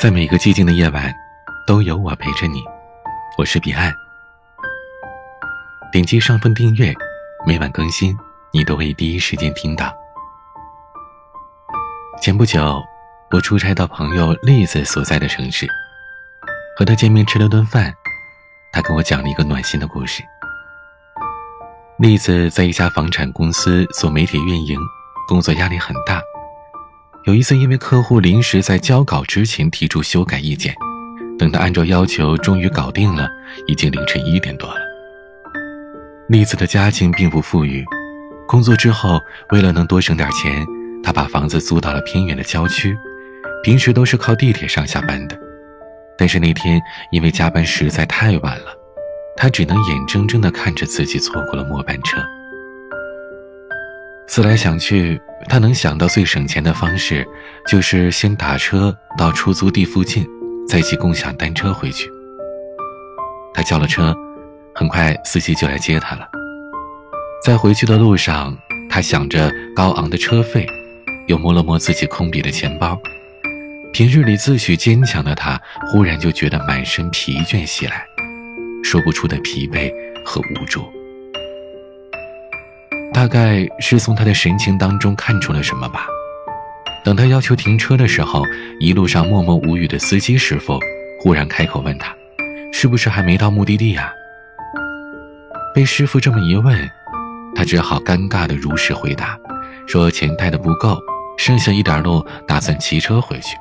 在每个寂静的夜晚，都有我陪着你。我是彼岸。点击上方订阅，每晚更新，你都会第一时间听到。前不久，我出差到朋友栗子所在的城市，和他见面吃了顿饭，他跟我讲了一个暖心的故事。栗子在一家房产公司做媒体运营，工作压力很大。有一次，因为客户临时在交稿之前提出修改意见，等他按照要求终于搞定了，已经凌晨一点多了。栗子的家境并不富裕，工作之后为了能多省点钱，他把房子租到了偏远的郊区，平时都是靠地铁上下班的。但是那天因为加班实在太晚了。他只能眼睁睁地看着自己错过了末班车。思来想去，他能想到最省钱的方式，就是先打车到出租地附近，再骑共享单车回去。他叫了车，很快司机就来接他了。在回去的路上，他想着高昂的车费，又摸了摸自己空笔的钱包。平日里自诩坚强的他，忽然就觉得满身疲倦袭来。说不出的疲惫和无助，大概是从他的神情当中看出了什么吧。等他要求停车的时候，一路上默默无语的司机师傅忽然开口问他：“是不是还没到目的地呀？”被师傅这么一问，他只好尴尬的如实回答，说钱带的不够，剩下一点路打算骑车回去。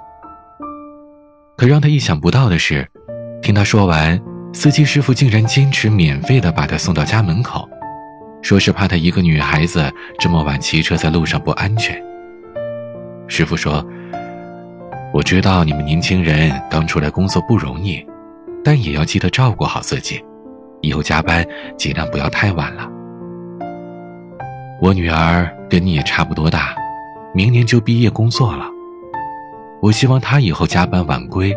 可让他意想不到的是，听他说完。司机师傅竟然坚持免费的把他送到家门口，说是怕他一个女孩子这么晚骑车在路上不安全。师傅说：“我知道你们年轻人刚出来工作不容易，但也要记得照顾好自己，以后加班尽量不要太晚了。我女儿跟你也差不多大，明年就毕业工作了，我希望她以后加班晚归。”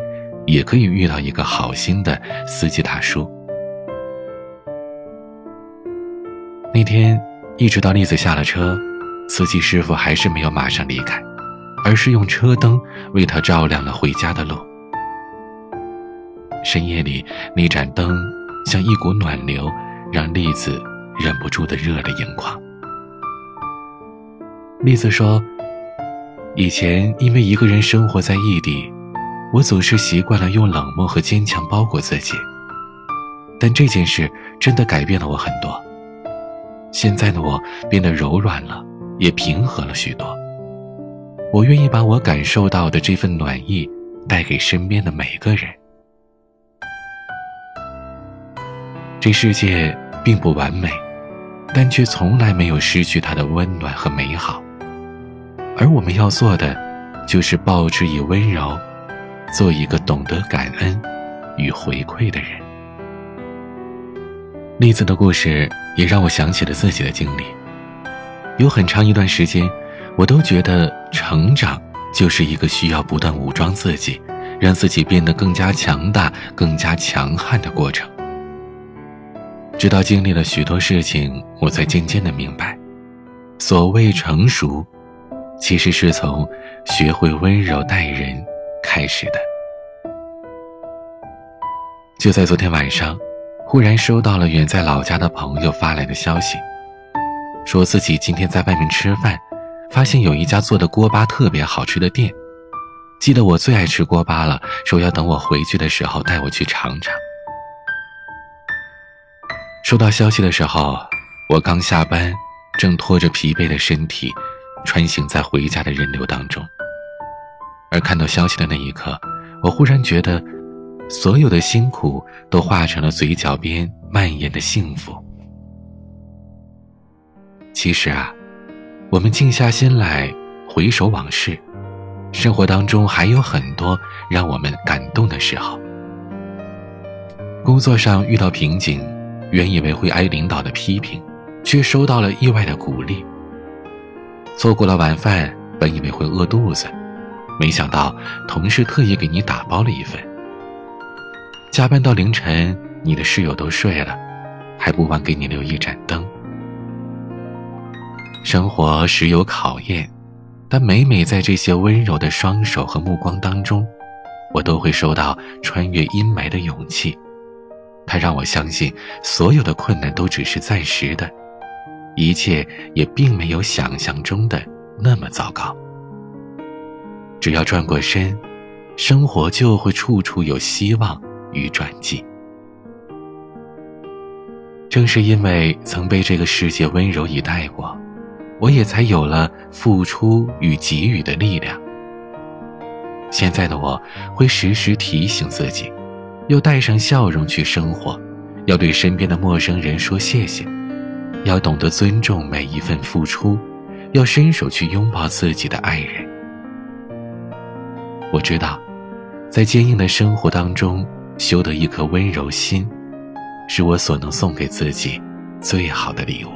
也可以遇到一个好心的司机大叔。那天一直到栗子下了车，司机师傅还是没有马上离开，而是用车灯为他照亮了回家的路。深夜里，那盏灯像一股暖流，让栗子忍不住的热泪盈眶。栗子说：“以前因为一个人生活在异地。”我总是习惯了用冷漠和坚强包裹自己，但这件事真的改变了我很多。现在的我变得柔软了，也平和了许多。我愿意把我感受到的这份暖意带给身边的每个人。这世界并不完美，但却从来没有失去它的温暖和美好。而我们要做的，就是报之以温柔。做一个懂得感恩与回馈的人。栗子的故事也让我想起了自己的经历。有很长一段时间，我都觉得成长就是一个需要不断武装自己，让自己变得更加强大、更加强悍的过程。直到经历了许多事情，我才渐渐的明白，所谓成熟，其实是从学会温柔待人。开始的，就在昨天晚上，忽然收到了远在老家的朋友发来的消息，说自己今天在外面吃饭，发现有一家做的锅巴特别好吃的店，记得我最爱吃锅巴了，说要等我回去的时候带我去尝尝。收到消息的时候，我刚下班，正拖着疲惫的身体，穿行在回家的人流当中。而看到消息的那一刻，我忽然觉得，所有的辛苦都化成了嘴角边蔓延的幸福。其实啊，我们静下心来回首往事，生活当中还有很多让我们感动的时候。工作上遇到瓶颈，原以为会挨领导的批评，却收到了意外的鼓励。错过了晚饭，本以为会饿肚子。没想到同事特意给你打包了一份。加班到凌晨，你的室友都睡了，还不忘给你留一盏灯。生活时有考验，但每每在这些温柔的双手和目光当中，我都会收到穿越阴霾的勇气。它让我相信，所有的困难都只是暂时的，一切也并没有想象中的那么糟糕。只要转过身，生活就会处处有希望与转机。正是因为曾被这个世界温柔以待过，我也才有了付出与给予的力量。现在的我会时时提醒自己，要带上笑容去生活，要对身边的陌生人说谢谢，要懂得尊重每一份付出，要伸手去拥抱自己的爱人。我知道，在坚硬的生活当中修得一颗温柔心。是我所能送给自己最好的礼物。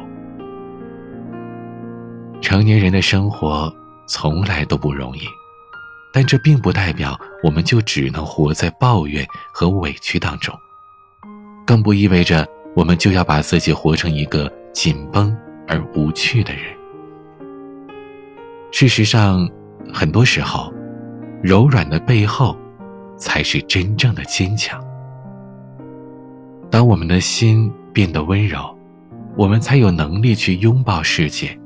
成年人的生活从来都不容易，但这并不代表我们就只能活在抱怨和委屈当中，更不意味着我们就要把自己活成一个紧绷而无趣的人。事实上，很多时候，柔软的背后，才是真正的坚强。当我们的心变得温柔，我们才有能力去拥抱世界，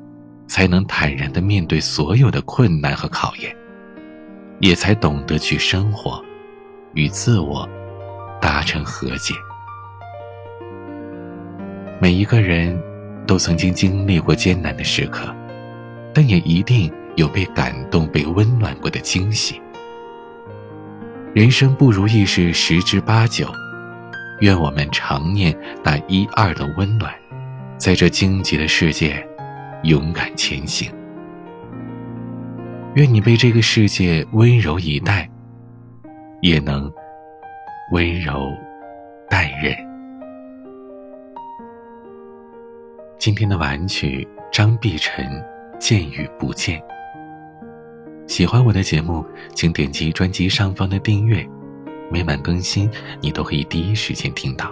才能坦然的面对所有的困难和考验，也才懂得去生活，与自我达成和解。每一个人都曾经经历过艰难的时刻，但也一定有被感动、被温暖过的惊喜。人生不如意事十之八九。愿我们常念那一二的温暖，在这荆棘的世界，勇敢前行。愿你被这个世界温柔以待，也能温柔待人。今天的晚曲，张碧晨《见与不见》。喜欢我的节目，请点击专辑上方的订阅。每晚更新，你都可以第一时间听到。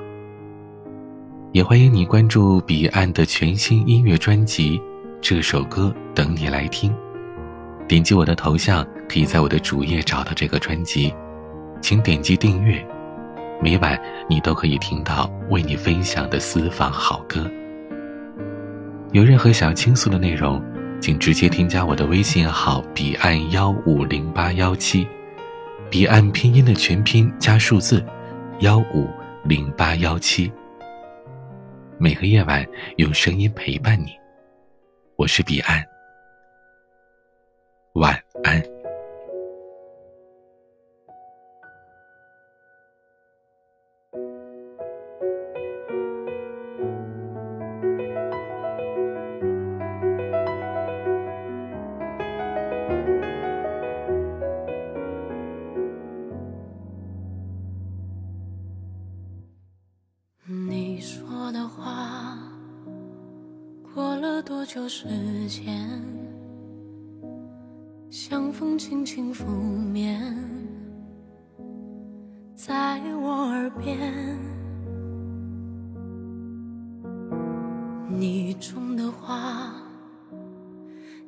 也欢迎你关注彼岸的全新音乐专辑《这首歌等你来听》，点击我的头像，可以在我的主页找到这个专辑，请点击订阅，每晚你都可以听到为你分享的私房好歌。有任何想倾诉的内容，请直接添加我的微信号：彼岸幺五零八幺七。彼岸拼音的全拼加数字，幺五零八幺七。每个夜晚用声音陪伴你，我是彼岸，晚安。多久时间？像风轻轻拂面，在我耳边。你种的花，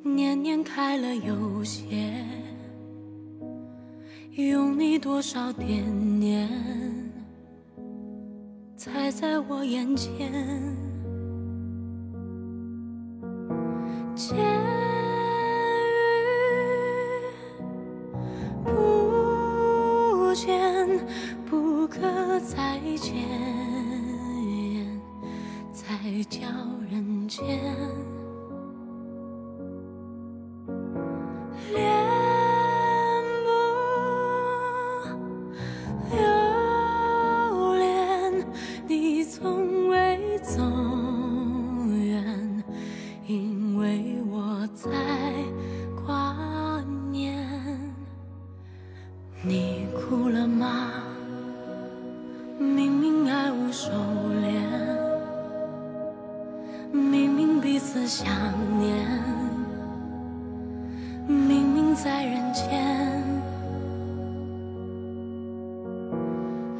年年开了又谢，用你多少惦念，才在我眼前。不见，不可再见，想念，明明在人间，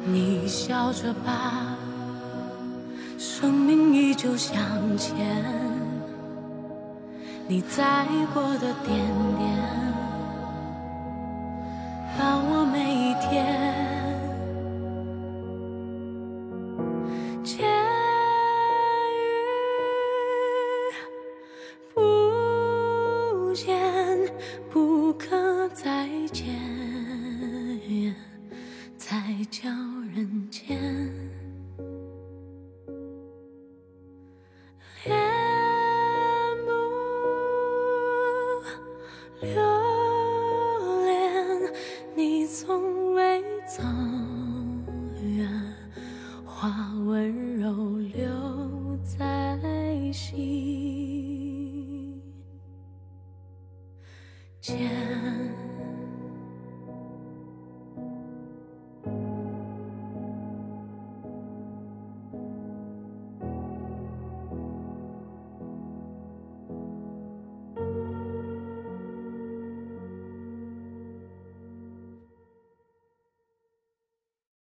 你笑着吧，生命依旧向前，你在过的点点，见